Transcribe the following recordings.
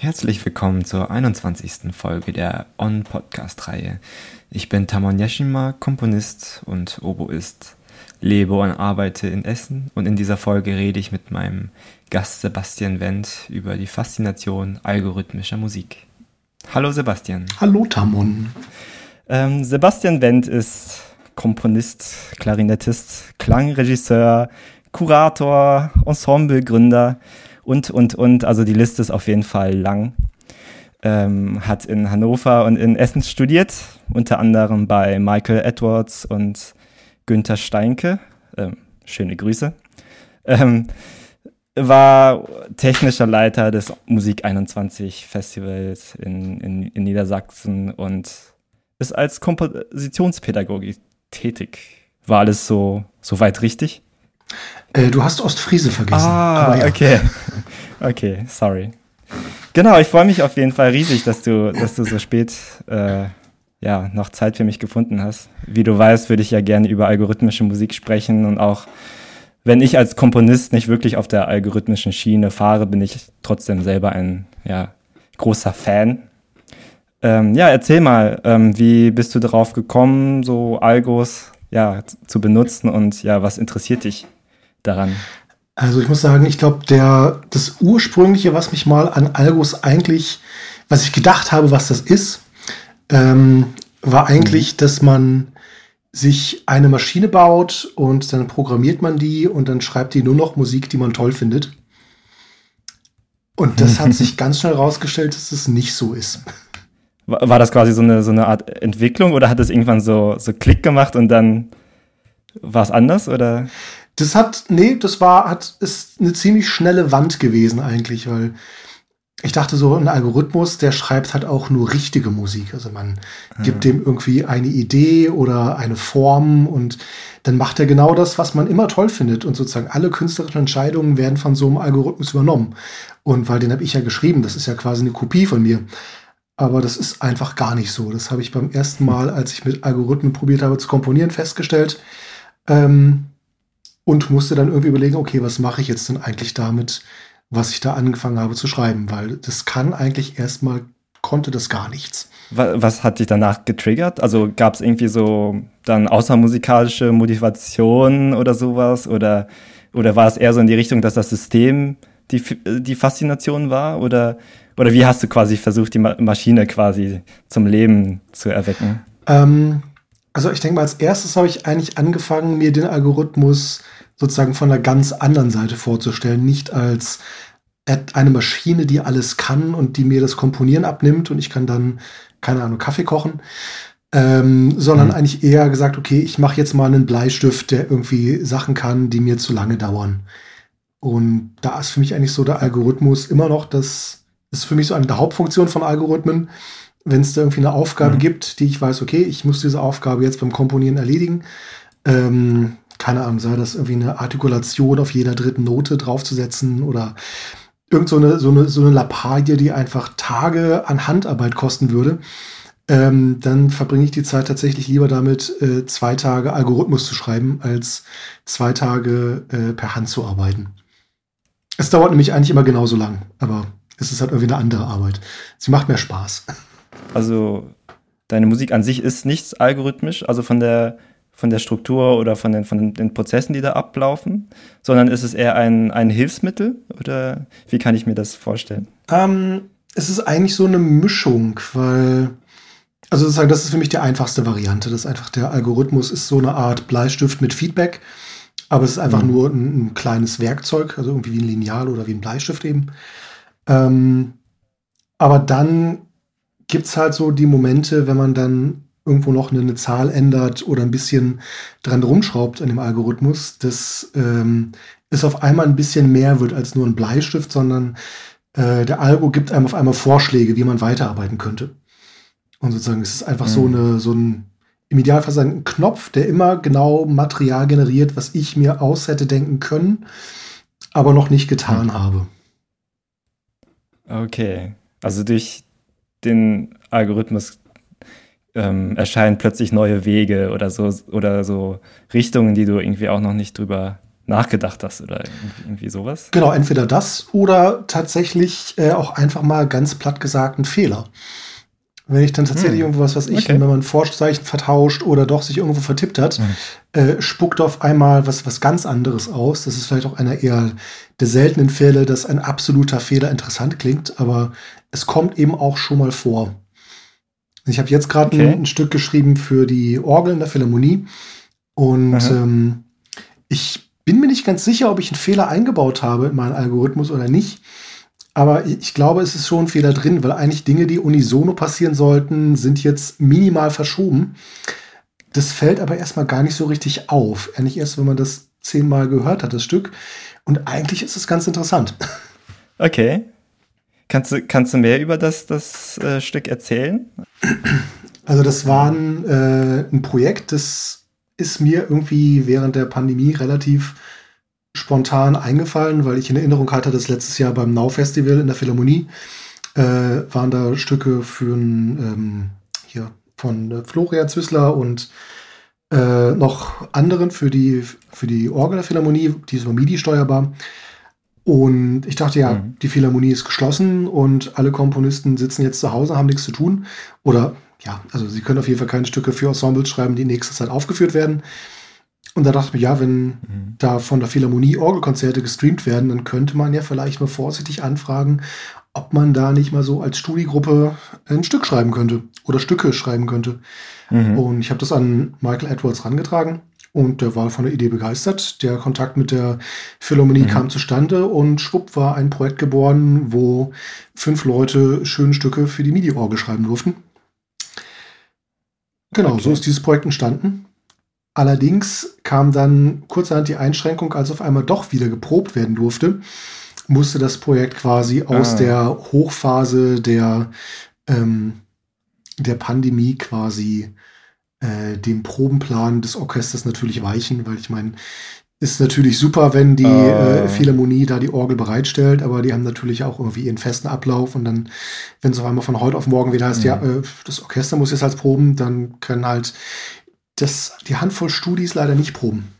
Herzlich willkommen zur 21. Folge der On-Podcast-Reihe. Ich bin Tamon Yashima, Komponist und Oboist, lebe und arbeite in Essen und in dieser Folge rede ich mit meinem Gast Sebastian Wendt über die Faszination algorithmischer Musik. Hallo Sebastian. Hallo Tamon. Ähm, Sebastian Wendt ist Komponist, Klarinettist, Klangregisseur, Kurator, Ensemblegründer und, und, und. Also die Liste ist auf jeden Fall lang. Ähm, hat in Hannover und in Essen studiert, unter anderem bei Michael Edwards und Günther Steinke. Ähm, schöne Grüße. Ähm, war technischer Leiter des Musik 21 Festivals in, in, in Niedersachsen und ist als Kompositionspädagogik tätig. War alles so, so weit richtig? Äh, du hast Ostfriese vergessen. Ah, ja. okay. Okay, sorry. Genau, ich freue mich auf jeden Fall riesig, dass du, dass du so spät äh, ja, noch Zeit für mich gefunden hast. Wie du weißt, würde ich ja gerne über algorithmische Musik sprechen und auch wenn ich als Komponist nicht wirklich auf der algorithmischen Schiene fahre, bin ich trotzdem selber ein ja, großer Fan. Ähm, ja, erzähl mal, ähm, wie bist du darauf gekommen, so Algos ja, zu benutzen und ja, was interessiert dich daran? Also ich muss sagen, ich glaube, der das ursprüngliche, was mich mal an Algos eigentlich, was ich gedacht habe, was das ist, ähm, war eigentlich, mhm. dass man sich eine Maschine baut und dann programmiert man die und dann schreibt die nur noch Musik, die man toll findet. Und das hat sich ganz schnell herausgestellt, dass es nicht so ist. War das quasi so eine, so eine Art Entwicklung oder hat es irgendwann so, so Klick gemacht und dann war es anders oder? Das hat, nee, das war, hat, ist eine ziemlich schnelle Wand gewesen eigentlich, weil ich dachte so, ein Algorithmus, der schreibt halt auch nur richtige Musik. Also man mhm. gibt dem irgendwie eine Idee oder eine Form und dann macht er genau das, was man immer toll findet. Und sozusagen alle künstlerischen Entscheidungen werden von so einem Algorithmus übernommen. Und weil den habe ich ja geschrieben, das ist ja quasi eine Kopie von mir. Aber das ist einfach gar nicht so. Das habe ich beim ersten Mal, als ich mit Algorithmen probiert habe zu komponieren, festgestellt. Ähm, und musste dann irgendwie überlegen, okay, was mache ich jetzt denn eigentlich damit? Was ich da angefangen habe zu schreiben, weil das kann eigentlich erstmal, konnte das gar nichts. Was hat dich danach getriggert? Also gab es irgendwie so dann außermusikalische Motivation oder sowas? Oder, oder war es eher so in die Richtung, dass das System die, die Faszination war? Oder, oder wie hast du quasi versucht, die Maschine quasi zum Leben zu erwecken? Ähm, also ich denke mal, als erstes habe ich eigentlich angefangen, mir den Algorithmus sozusagen von einer ganz anderen Seite vorzustellen, nicht als eine Maschine, die alles kann und die mir das Komponieren abnimmt und ich kann dann, keine Ahnung, Kaffee kochen, ähm, sondern mhm. eigentlich eher gesagt, okay, ich mache jetzt mal einen Bleistift, der irgendwie Sachen kann, die mir zu lange dauern. Und da ist für mich eigentlich so der Algorithmus immer noch das, ist für mich so eine der Hauptfunktionen von Algorithmen. Wenn es da irgendwie eine Aufgabe mhm. gibt, die ich weiß, okay, ich muss diese Aufgabe jetzt beim Komponieren erledigen, ähm, keine Ahnung, sei das irgendwie eine Artikulation auf jeder dritten Note draufzusetzen oder irgend so eine, so eine, so eine Lappalie, die einfach Tage an Handarbeit kosten würde, ähm, dann verbringe ich die Zeit tatsächlich lieber damit, äh, zwei Tage Algorithmus zu schreiben, als zwei Tage äh, per Hand zu arbeiten. Es dauert nämlich eigentlich immer genauso lang, aber es ist halt irgendwie eine andere Arbeit. Sie macht mehr Spaß. Also deine Musik an sich ist nichts algorithmisch, also von der von der Struktur oder von den, von den Prozessen, die da ablaufen, sondern ist es eher ein, ein Hilfsmittel oder wie kann ich mir das vorstellen? Ähm, es ist eigentlich so eine Mischung, weil, also sozusagen, das ist für mich die einfachste Variante. Das ist einfach der Algorithmus ist so eine Art Bleistift mit Feedback, aber es ist einfach mhm. nur ein, ein, kleines Werkzeug, also irgendwie wie ein Lineal oder wie ein Bleistift eben. Ähm, aber dann gibt es halt so die Momente, wenn man dann irgendwo noch eine, eine, Zahl ändert oder ein bisschen dran rumschraubt an dem Algorithmus, dass ähm, es auf einmal ein bisschen mehr wird als nur ein Bleistift, sondern äh, der Algo gibt einem auf einmal Vorschläge, wie man weiterarbeiten könnte. Und sozusagen es ist einfach mhm. so, eine, so ein, im Idealfall ein Knopf, der immer genau Material generiert, was ich mir aus hätte denken können, aber noch nicht getan mhm. habe. Okay. Also durch den Algorithmus ähm, erscheinen plötzlich neue Wege oder so oder so Richtungen, die du irgendwie auch noch nicht drüber nachgedacht hast oder irgendwie, irgendwie sowas? Genau, entweder das oder tatsächlich äh, auch einfach mal ganz platt gesagt ein Fehler. Wenn ich dann tatsächlich hm. irgendwas, was ich, okay. wenn man Forschzeichen vertauscht oder doch sich irgendwo vertippt hat, hm. äh, spuckt auf einmal was, was ganz anderes aus. Das ist vielleicht auch einer eher der seltenen Fälle, dass ein absoluter Fehler interessant klingt, aber es kommt eben auch schon mal vor. Ich habe jetzt gerade okay. ein, ein, Stück geschrieben für die Orgel in der Philharmonie und ähm, ich bin mir nicht ganz sicher, ob ich einen Fehler eingebaut habe in meinen Algorithmus oder nicht. Aber ich glaube, es ist schon ein Fehler drin, weil eigentlich Dinge, die unisono passieren sollten, sind jetzt minimal verschoben. Das fällt aber erstmal gar nicht so richtig auf. Eigentlich erst, wenn man das zehnmal gehört hat, das Stück. Und eigentlich ist es ganz interessant. Okay. Kannst du, kannst du mehr über das, das äh, Stück erzählen? Also das war ein, äh, ein Projekt, das ist mir irgendwie während der Pandemie relativ spontan eingefallen, weil ich in Erinnerung hatte, dass letztes Jahr beim Now Festival in der Philharmonie äh, waren da Stücke für ähm, hier von äh, Florian Zwissler und äh, noch anderen für die, für die Orgel der Philharmonie, die ist über MIDI steuerbar. Und ich dachte ja, mhm. die Philharmonie ist geschlossen und alle Komponisten sitzen jetzt zu Hause, haben nichts zu tun. Oder ja, also sie können auf jeden Fall keine Stücke für Ensembles schreiben, die nächste Zeit aufgeführt werden. Und da dachte ich mir, ja, wenn mhm. da von der Philharmonie Orgelkonzerte gestreamt werden, dann könnte man ja vielleicht mal vorsichtig anfragen, ob man da nicht mal so als Studiegruppe ein Stück schreiben könnte oder Stücke schreiben könnte. Mhm. Und ich habe das an Michael Edwards rangetragen und der war von der Idee begeistert. Der Kontakt mit der Philharmonie mhm. kam zustande und schwupp war ein Projekt geboren, wo fünf Leute schöne Stücke für die MIDI-Orgel schreiben durften. Genau, okay. so ist dieses Projekt entstanden. Allerdings kam dann kurzerhand die Einschränkung, als auf einmal doch wieder geprobt werden durfte, musste das Projekt quasi aus ah. der Hochphase der, ähm, der Pandemie quasi äh, dem Probenplan des Orchesters natürlich weichen, weil ich meine, ist natürlich super, wenn die uh. äh, Philharmonie da die Orgel bereitstellt, aber die haben natürlich auch irgendwie ihren festen Ablauf und dann, wenn es auf einmal von heute auf morgen wieder heißt, mhm. ja, äh, das Orchester muss jetzt als proben, dann können halt das, die Handvoll Studis leider nicht proben.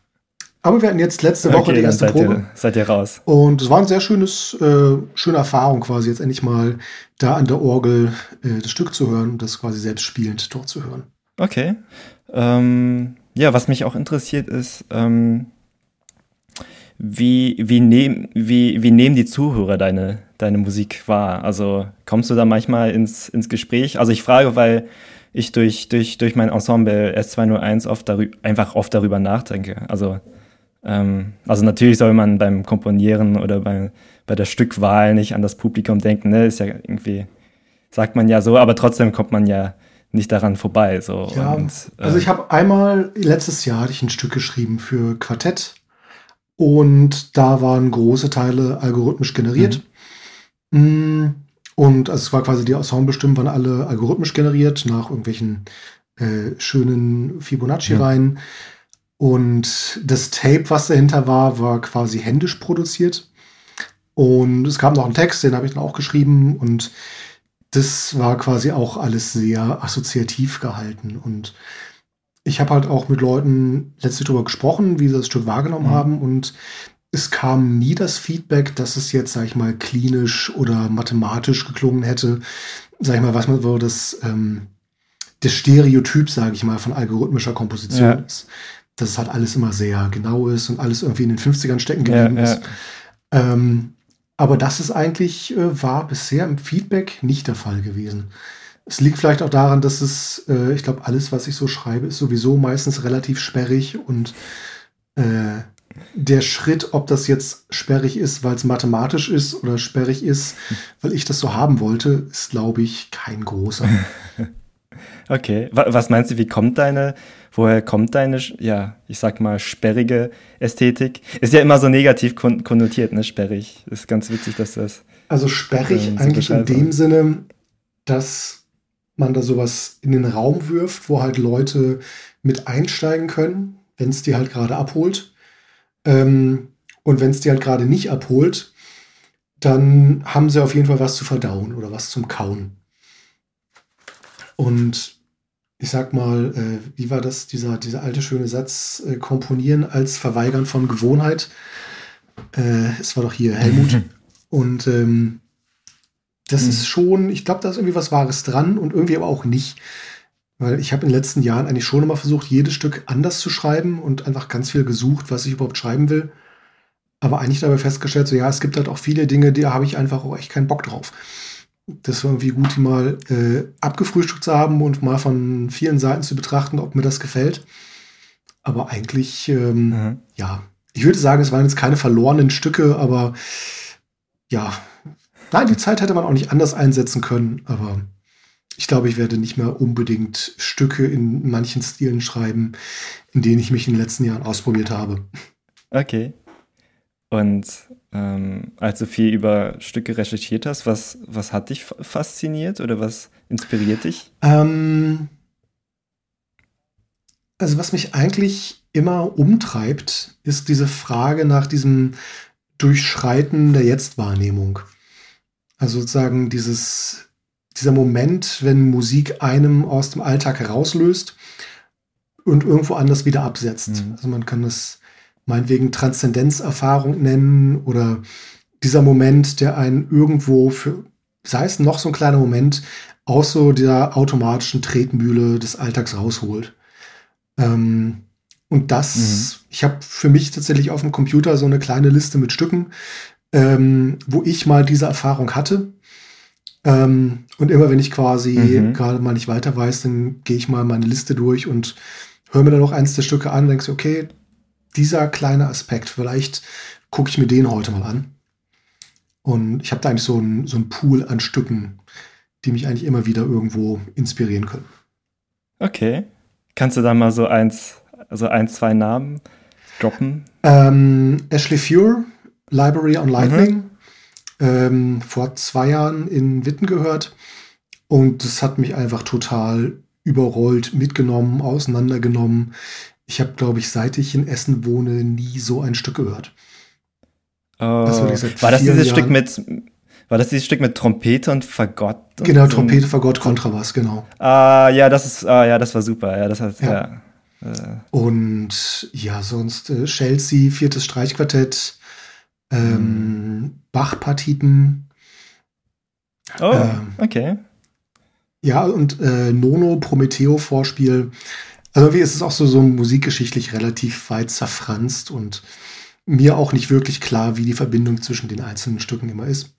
Aber wir hatten jetzt letzte Woche okay, die erste seid Probe. Ihr, seid ihr raus. Und es war ein sehr schönes, äh, schöne Erfahrung quasi, jetzt endlich mal da an der Orgel äh, das Stück zu hören und das quasi selbst spielend dort zu hören. Okay. Ähm, ja, was mich auch interessiert ist, ähm, wie, wie, nehm, wie, wie nehmen die Zuhörer deine, deine Musik wahr? Also kommst du da manchmal ins, ins Gespräch? Also ich frage, weil ich durch, durch, durch mein Ensemble S201 oft einfach oft darüber nachdenke. Also, ähm, also natürlich soll man beim Komponieren oder bei, bei der Stückwahl nicht an das Publikum denken, ne? Ist ja irgendwie, sagt man ja so, aber trotzdem kommt man ja nicht daran vorbei. So. Ja, und, äh, also ich habe einmal, letztes Jahr hatte ich ein Stück geschrieben für Quartett und da waren große Teile algorithmisch generiert. Mhm. Mm, und also es war quasi die Ensemblestimmen waren alle algorithmisch generiert nach irgendwelchen äh, schönen Fibonacci-Reihen. Ja. Und das Tape, was dahinter war, war quasi händisch produziert. Und es kam noch ein Text, den habe ich dann auch geschrieben. Und das war quasi auch alles sehr assoziativ gehalten. Und ich habe halt auch mit Leuten letztlich darüber gesprochen, wie sie das Stück wahrgenommen mhm. haben. Und es kam nie das Feedback, dass es jetzt, sag ich mal, klinisch oder mathematisch geklungen hätte. Sag ich mal, was man so das, ähm, das Stereotyp, sage ich mal, von algorithmischer Komposition ja. ist. Dass es halt alles immer sehr genau ist und alles irgendwie in den 50ern stecken geblieben ja, ja. ist. Ähm, aber das ist eigentlich, äh, war bisher im Feedback nicht der Fall gewesen. Es liegt vielleicht auch daran, dass es, äh, ich glaube, alles, was ich so schreibe, ist sowieso meistens relativ sperrig und äh, der Schritt, ob das jetzt sperrig ist, weil es mathematisch ist oder sperrig ist, weil ich das so haben wollte, ist, glaube ich, kein großer. okay, was meinst du, wie kommt deine, woher kommt deine, ja, ich sag mal, sperrige Ästhetik? Ist ja immer so negativ konnotiert, ne, sperrig. Ist ganz witzig, dass das. Also sperrig äh, eigentlich in dem Sinne, dass man da sowas in den Raum wirft, wo halt Leute mit einsteigen können, wenn es die halt gerade abholt. Ähm, und wenn es die halt gerade nicht abholt, dann haben sie auf jeden Fall was zu verdauen oder was zum Kauen. Und ich sag mal, äh, wie war das, dieser, dieser alte schöne Satz, äh, komponieren als Verweigern von Gewohnheit. Äh, es war doch hier Helmut. und ähm, das mhm. ist schon, ich glaube, da ist irgendwie was Wahres dran und irgendwie aber auch nicht. Weil ich habe in den letzten Jahren eigentlich schon immer versucht, jedes Stück anders zu schreiben und einfach ganz viel gesucht, was ich überhaupt schreiben will. Aber eigentlich dabei festgestellt, so ja, es gibt halt auch viele Dinge, da habe ich einfach auch echt keinen Bock drauf das war irgendwie gut, die mal äh, abgefrühstückt zu haben und mal von vielen Seiten zu betrachten, ob mir das gefällt. Aber eigentlich, ähm, mhm. ja, ich würde sagen, es waren jetzt keine verlorenen Stücke, aber ja, nein, die Zeit hätte man auch nicht anders einsetzen können, aber ich glaube, ich werde nicht mehr unbedingt Stücke in manchen Stilen schreiben, in denen ich mich in den letzten Jahren ausprobiert habe. Okay. Und ähm, als du viel über Stücke recherchiert hast, was, was hat dich fasziniert oder was inspiriert dich? Ähm, also was mich eigentlich immer umtreibt, ist diese Frage nach diesem Durchschreiten der Jetztwahrnehmung. Also sozusagen dieses, dieser Moment, wenn Musik einem aus dem Alltag herauslöst und irgendwo anders wieder absetzt. Mhm. Also man kann es meinetwegen Transzendenzerfahrung nennen oder dieser Moment, der einen irgendwo für, sei es noch so ein kleiner Moment, aus so der automatischen Tretmühle des Alltags rausholt. Ähm, und das, mhm. ich habe für mich tatsächlich auf dem Computer so eine kleine Liste mit Stücken, ähm, wo ich mal diese Erfahrung hatte. Ähm, und immer wenn ich quasi mhm. gerade mal nicht weiter weiß, dann gehe ich mal meine Liste durch und höre mir dann noch eins der Stücke an und denke, okay, dieser kleine Aspekt, vielleicht gucke ich mir den heute mal an. Und ich habe da eigentlich so einen so Pool an Stücken, die mich eigentlich immer wieder irgendwo inspirieren können. Okay. Kannst du da mal so eins, also ein, zwei Namen droppen? Ähm, Ashley Fure, Library on Lightning. Mhm. Ähm, vor zwei Jahren in Witten gehört. Und das hat mich einfach total überrollt, mitgenommen, auseinandergenommen. Ich habe, glaube ich, seit ich in Essen wohne, nie so ein Stück gehört. Oh. Das war das dieses Jahren. Stück mit war das dieses Stück mit Trompete und Fagott? Und genau, so Trompete, Fagott, Kontrabass, genau. Ah, ja, das ist, ah, ja, das war super. Ja, das heißt, ja. ja. Äh. Und ja, sonst äh, Chelsea, viertes Streichquartett, ähm, hm. Bach-Partiten. Oh, ähm, okay. Ja, und äh, Nono, Prometheo-Vorspiel. Also irgendwie ist es auch so, so musikgeschichtlich relativ weit zerfranst und mir auch nicht wirklich klar, wie die Verbindung zwischen den einzelnen Stücken immer ist.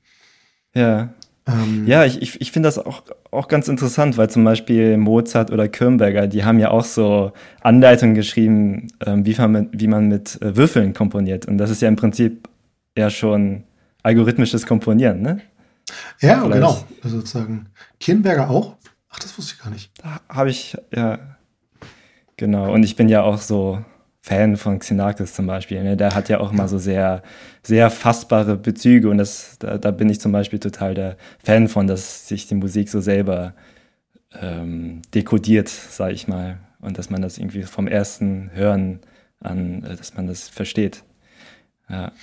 Ja. Ähm, ja, ich, ich, ich finde das auch, auch ganz interessant, weil zum Beispiel Mozart oder Kürnberger, die haben ja auch so Anleitungen geschrieben, ähm, wie, man mit, wie man mit äh, Würfeln komponiert. Und das ist ja im Prinzip ja schon algorithmisches Komponieren, ne? Ja, Vielleicht. genau. Also sozusagen. Kirnberger auch? Ach, das wusste ich gar nicht. Da habe ich, ja, Genau, und ich bin ja auch so Fan von Xenakis zum Beispiel. Ne? Der hat ja auch mal so sehr, sehr fassbare Bezüge und das, da, da, bin ich zum Beispiel total der Fan von, dass sich die Musik so selber ähm, dekodiert, sag ich mal. Und dass man das irgendwie vom ersten Hören an, äh, dass man das versteht. Ja.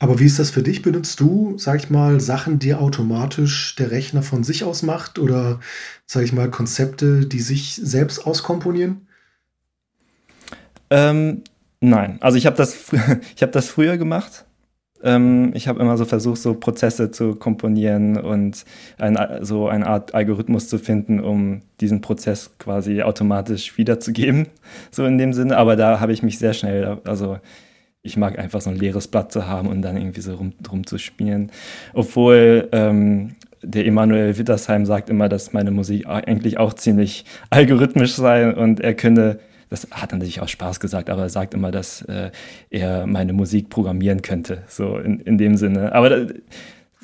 Aber wie ist das für dich? Benutzt du, sag ich mal, Sachen, die automatisch der Rechner von sich aus macht oder, sag ich mal, Konzepte, die sich selbst auskomponieren? Ähm, nein, also ich habe das, hab das früher gemacht. Ähm, ich habe immer so versucht, so Prozesse zu komponieren und ein, so eine Art Algorithmus zu finden, um diesen Prozess quasi automatisch wiederzugeben, so in dem Sinne. Aber da habe ich mich sehr schnell, also ich mag einfach so ein leeres Blatt zu haben und dann irgendwie so rum, rumzuspielen. Obwohl ähm, der Emanuel Wittersheim sagt immer, dass meine Musik eigentlich auch ziemlich algorithmisch sei und er könne das hat er natürlich auch Spaß gesagt, aber er sagt immer, dass äh, er meine Musik programmieren könnte, so in, in dem Sinne. Aber da,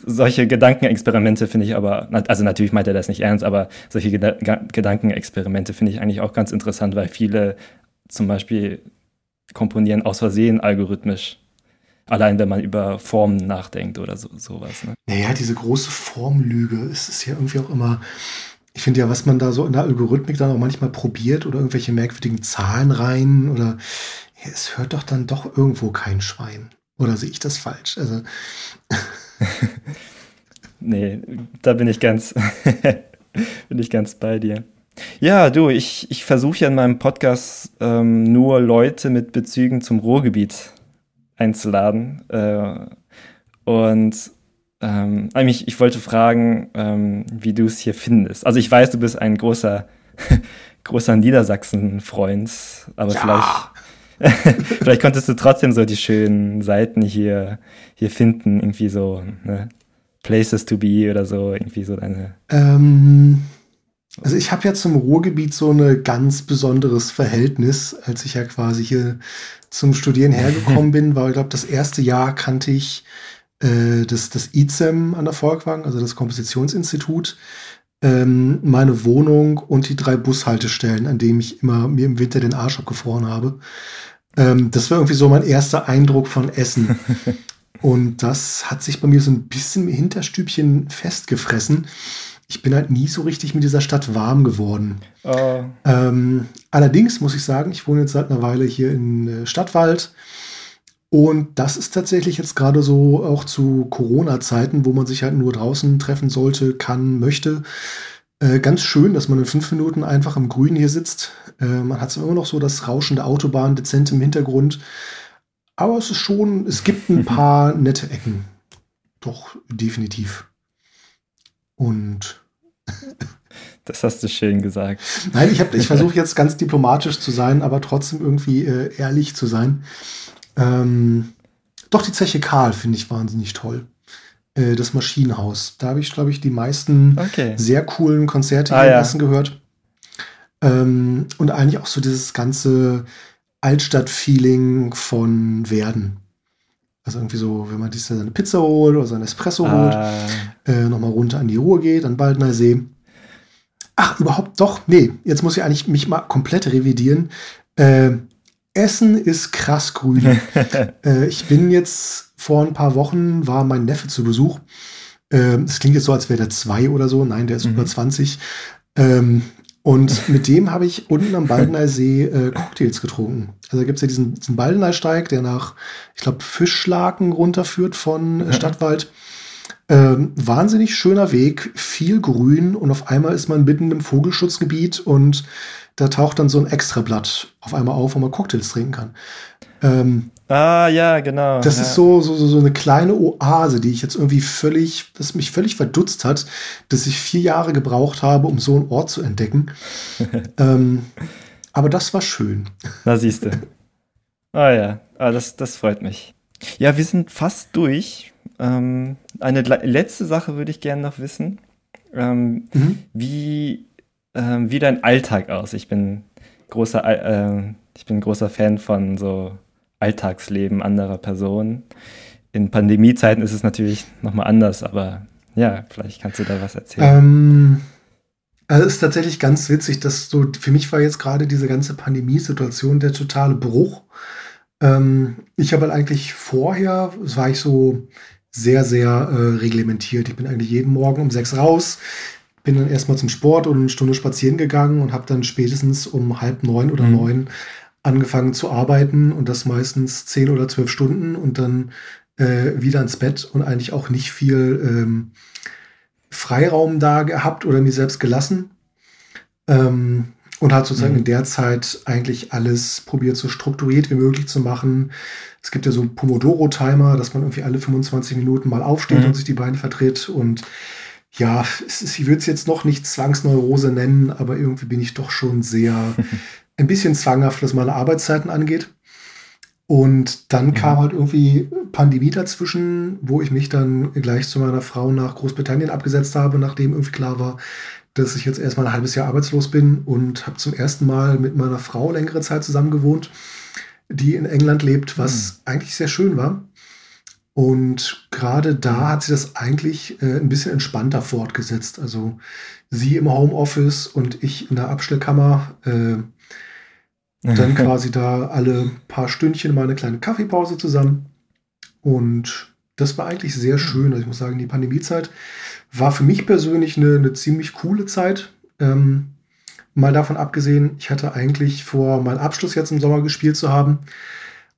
solche Gedankenexperimente finde ich aber, also natürlich meint er das nicht ernst, aber solche Geda Gedankenexperimente finde ich eigentlich auch ganz interessant, weil viele zum Beispiel komponieren aus Versehen algorithmisch. Allein wenn man über Formen nachdenkt oder so, sowas. Ne? Naja, diese große Formlüge, es ist ja irgendwie auch immer, ich finde ja, was man da so in der Algorithmik dann auch manchmal probiert oder irgendwelche merkwürdigen Zahlen rein oder ja, es hört doch dann doch irgendwo kein Schwein. Oder sehe ich das falsch? Also. nee, da bin ich ganz, bin ich ganz bei dir. Ja, du, ich, ich versuche ja in meinem Podcast ähm, nur Leute mit Bezügen zum Ruhrgebiet einzuladen. Äh, und ähm, eigentlich, ich wollte fragen, ähm, wie du es hier findest. Also ich weiß, du bist ein großer, großer Niedersachsen-Freund, aber ja. vielleicht, vielleicht konntest du trotzdem so die schönen Seiten hier, hier finden, irgendwie so ne? Places to be oder so, irgendwie so deine. Ähm, also ich habe ja zum Ruhrgebiet so ein ganz besonderes Verhältnis, als ich ja quasi hier zum Studieren hergekommen bin, weil ich glaube, das erste Jahr kannte ich äh, das, das ICEM an der Volkwang, also das Kompositionsinstitut, ähm, meine Wohnung und die drei Bushaltestellen, an denen ich immer mir im Winter den Arsch abgefroren habe. Ähm, das war irgendwie so mein erster Eindruck von Essen. und das hat sich bei mir so ein bisschen im Hinterstübchen festgefressen. Ich bin halt nie so richtig mit dieser Stadt warm geworden. Oh. Ähm, allerdings muss ich sagen, ich wohne jetzt seit einer Weile hier in äh, Stadtwald. Und das ist tatsächlich jetzt gerade so auch zu Corona-Zeiten, wo man sich halt nur draußen treffen sollte, kann, möchte. Äh, ganz schön, dass man in fünf Minuten einfach im Grün hier sitzt. Äh, man hat immer noch so das Rauschen der Autobahn dezent im Hintergrund. Aber es ist schon, es gibt ein paar nette Ecken. Doch, definitiv. Und. Das hast du schön gesagt. Nein, ich, ich versuche jetzt ganz diplomatisch zu sein, aber trotzdem irgendwie äh, ehrlich zu sein. Ähm, doch die Zeche Karl finde ich wahnsinnig toll. Äh, das Maschinenhaus. Da habe ich, glaube ich, die meisten okay. sehr coolen Konzerte ah, hier ja. Essen gehört. Ähm, und eigentlich auch so dieses ganze Altstadt-Feeling von Werden. Also irgendwie so, wenn man sich seine Pizza holt oder sein Espresso ah. holt, äh, nochmal runter an die Ruhe geht, an Baldner See. Ach, überhaupt doch, nee, jetzt muss ich eigentlich mich mal komplett revidieren. Äh, Essen ist krass grün. äh, ich bin jetzt vor ein paar Wochen, war mein Neffe zu Besuch. Ähm, es klingt jetzt so, als wäre der zwei oder so. Nein, der ist mhm. über 20. Ähm, und mit dem habe ich unten am Baldener See äh, Cocktails getrunken. Also da gibt es ja diesen, diesen Baldener-Steig, der nach, ich glaube, Fischlaken runterführt von äh, Stadtwald. Ähm, wahnsinnig schöner Weg, viel Grün und auf einmal ist man mitten im Vogelschutzgebiet und da taucht dann so ein Extrablatt auf einmal auf, wo man Cocktails trinken kann. Ähm, ah, ja, genau. Das ja. ist so, so, so eine kleine Oase, die ich jetzt irgendwie völlig, das mich völlig verdutzt hat, dass ich vier Jahre gebraucht habe, um so einen Ort zu entdecken. ähm, aber das war schön. Da siehst du. Ah ja, ah, das, das freut mich. Ja, wir sind fast durch. Ähm, eine letzte Sache würde ich gerne noch wissen. Ähm, mhm. Wie ähm, wie dein Alltag aus? Ich bin großer, äh, ich bin großer Fan von so Alltagsleben anderer Personen. In Pandemiezeiten ist es natürlich nochmal anders, aber ja, vielleicht kannst du da was erzählen. Ähm, also es ist tatsächlich ganz witzig, dass so, für mich war jetzt gerade diese ganze Pandemiesituation der totale Bruch. Ähm, ich habe halt eigentlich vorher, war ich so sehr, sehr äh, reglementiert. Ich bin eigentlich jeden Morgen um sechs raus, bin dann erstmal zum Sport und eine Stunde spazieren gegangen und habe dann spätestens um halb neun oder mhm. neun angefangen zu arbeiten und das meistens zehn oder zwölf Stunden und dann äh, wieder ins Bett und eigentlich auch nicht viel ähm, Freiraum da gehabt oder mir selbst gelassen. Ähm, und hat sozusagen mhm. in der Zeit eigentlich alles probiert, so strukturiert wie möglich zu machen. Es gibt ja so einen Pomodoro-Timer, dass man irgendwie alle 25 Minuten mal aufsteht mhm. und sich die Beine vertritt und ja, ich würde es jetzt noch nicht Zwangsneurose nennen, aber irgendwie bin ich doch schon sehr ein bisschen zwanghaft, was meine Arbeitszeiten angeht. Und dann mhm. kam halt irgendwie Pandemie dazwischen, wo ich mich dann gleich zu meiner Frau nach Großbritannien abgesetzt habe, nachdem irgendwie klar war, dass ich jetzt erstmal ein halbes Jahr arbeitslos bin und habe zum ersten Mal mit meiner Frau längere Zeit zusammen gewohnt, die in England lebt, was mhm. eigentlich sehr schön war. Und gerade da mhm. hat sie das eigentlich äh, ein bisschen entspannter fortgesetzt. Also sie im Homeoffice und ich in der Abstellkammer. Äh, dann quasi da alle paar Stündchen mal eine kleine Kaffeepause zusammen. Und das war eigentlich sehr mhm. schön. Also ich muss sagen, die Pandemiezeit war für mich persönlich eine, eine ziemlich coole Zeit. Ähm, mal davon abgesehen, ich hatte eigentlich vor, meinen Abschluss jetzt im Sommer gespielt zu haben.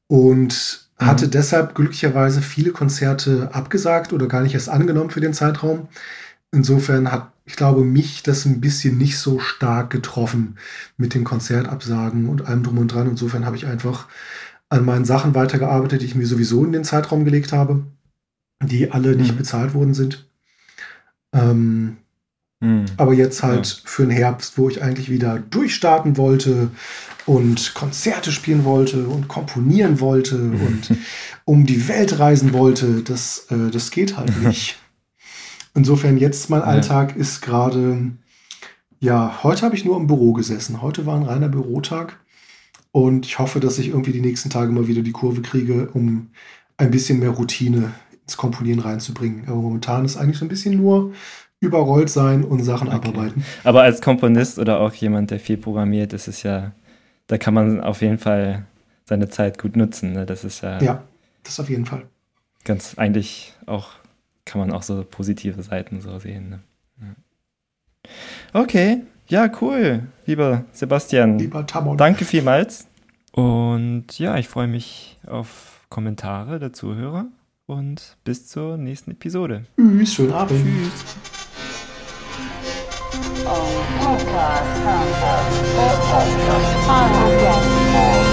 Und hatte mhm. deshalb glücklicherweise viele Konzerte abgesagt oder gar nicht erst angenommen für den Zeitraum. Insofern hat ich glaube, mich das ein bisschen nicht so stark getroffen mit den Konzertabsagen und allem drum und dran. Insofern habe ich einfach an meinen Sachen weitergearbeitet, die ich mir sowieso in den Zeitraum gelegt habe, die alle nicht mhm. bezahlt worden sind. Ähm, mhm. Aber jetzt halt ja. für den Herbst, wo ich eigentlich wieder durchstarten wollte und Konzerte spielen wollte und komponieren wollte und um die Welt reisen wollte, das, äh, das geht halt nicht. Insofern jetzt mein Alltag ist gerade, ja, heute habe ich nur im Büro gesessen. Heute war ein reiner Bürotag und ich hoffe, dass ich irgendwie die nächsten Tage mal wieder die Kurve kriege, um ein bisschen mehr Routine ins Komponieren reinzubringen. Aber momentan ist eigentlich so ein bisschen nur überrollt sein und Sachen okay. abarbeiten. Aber als Komponist oder auch jemand, der viel programmiert, ist es ja, da kann man auf jeden Fall seine Zeit gut nutzen. Ne? Das ist ja. Ja, das auf jeden Fall. Ganz eigentlich auch kann man auch so positive Seiten so sehen. Ne? Ja. Okay, ja, cool, lieber Sebastian. Lieber Tamon. Danke vielmals. Und ja, ich freue mich auf Kommentare der Zuhörer und bis zur nächsten Episode. Tschüss, schönen Abend. Tschüss. Oh, Podcast, Podcast, Podcast, Podcast,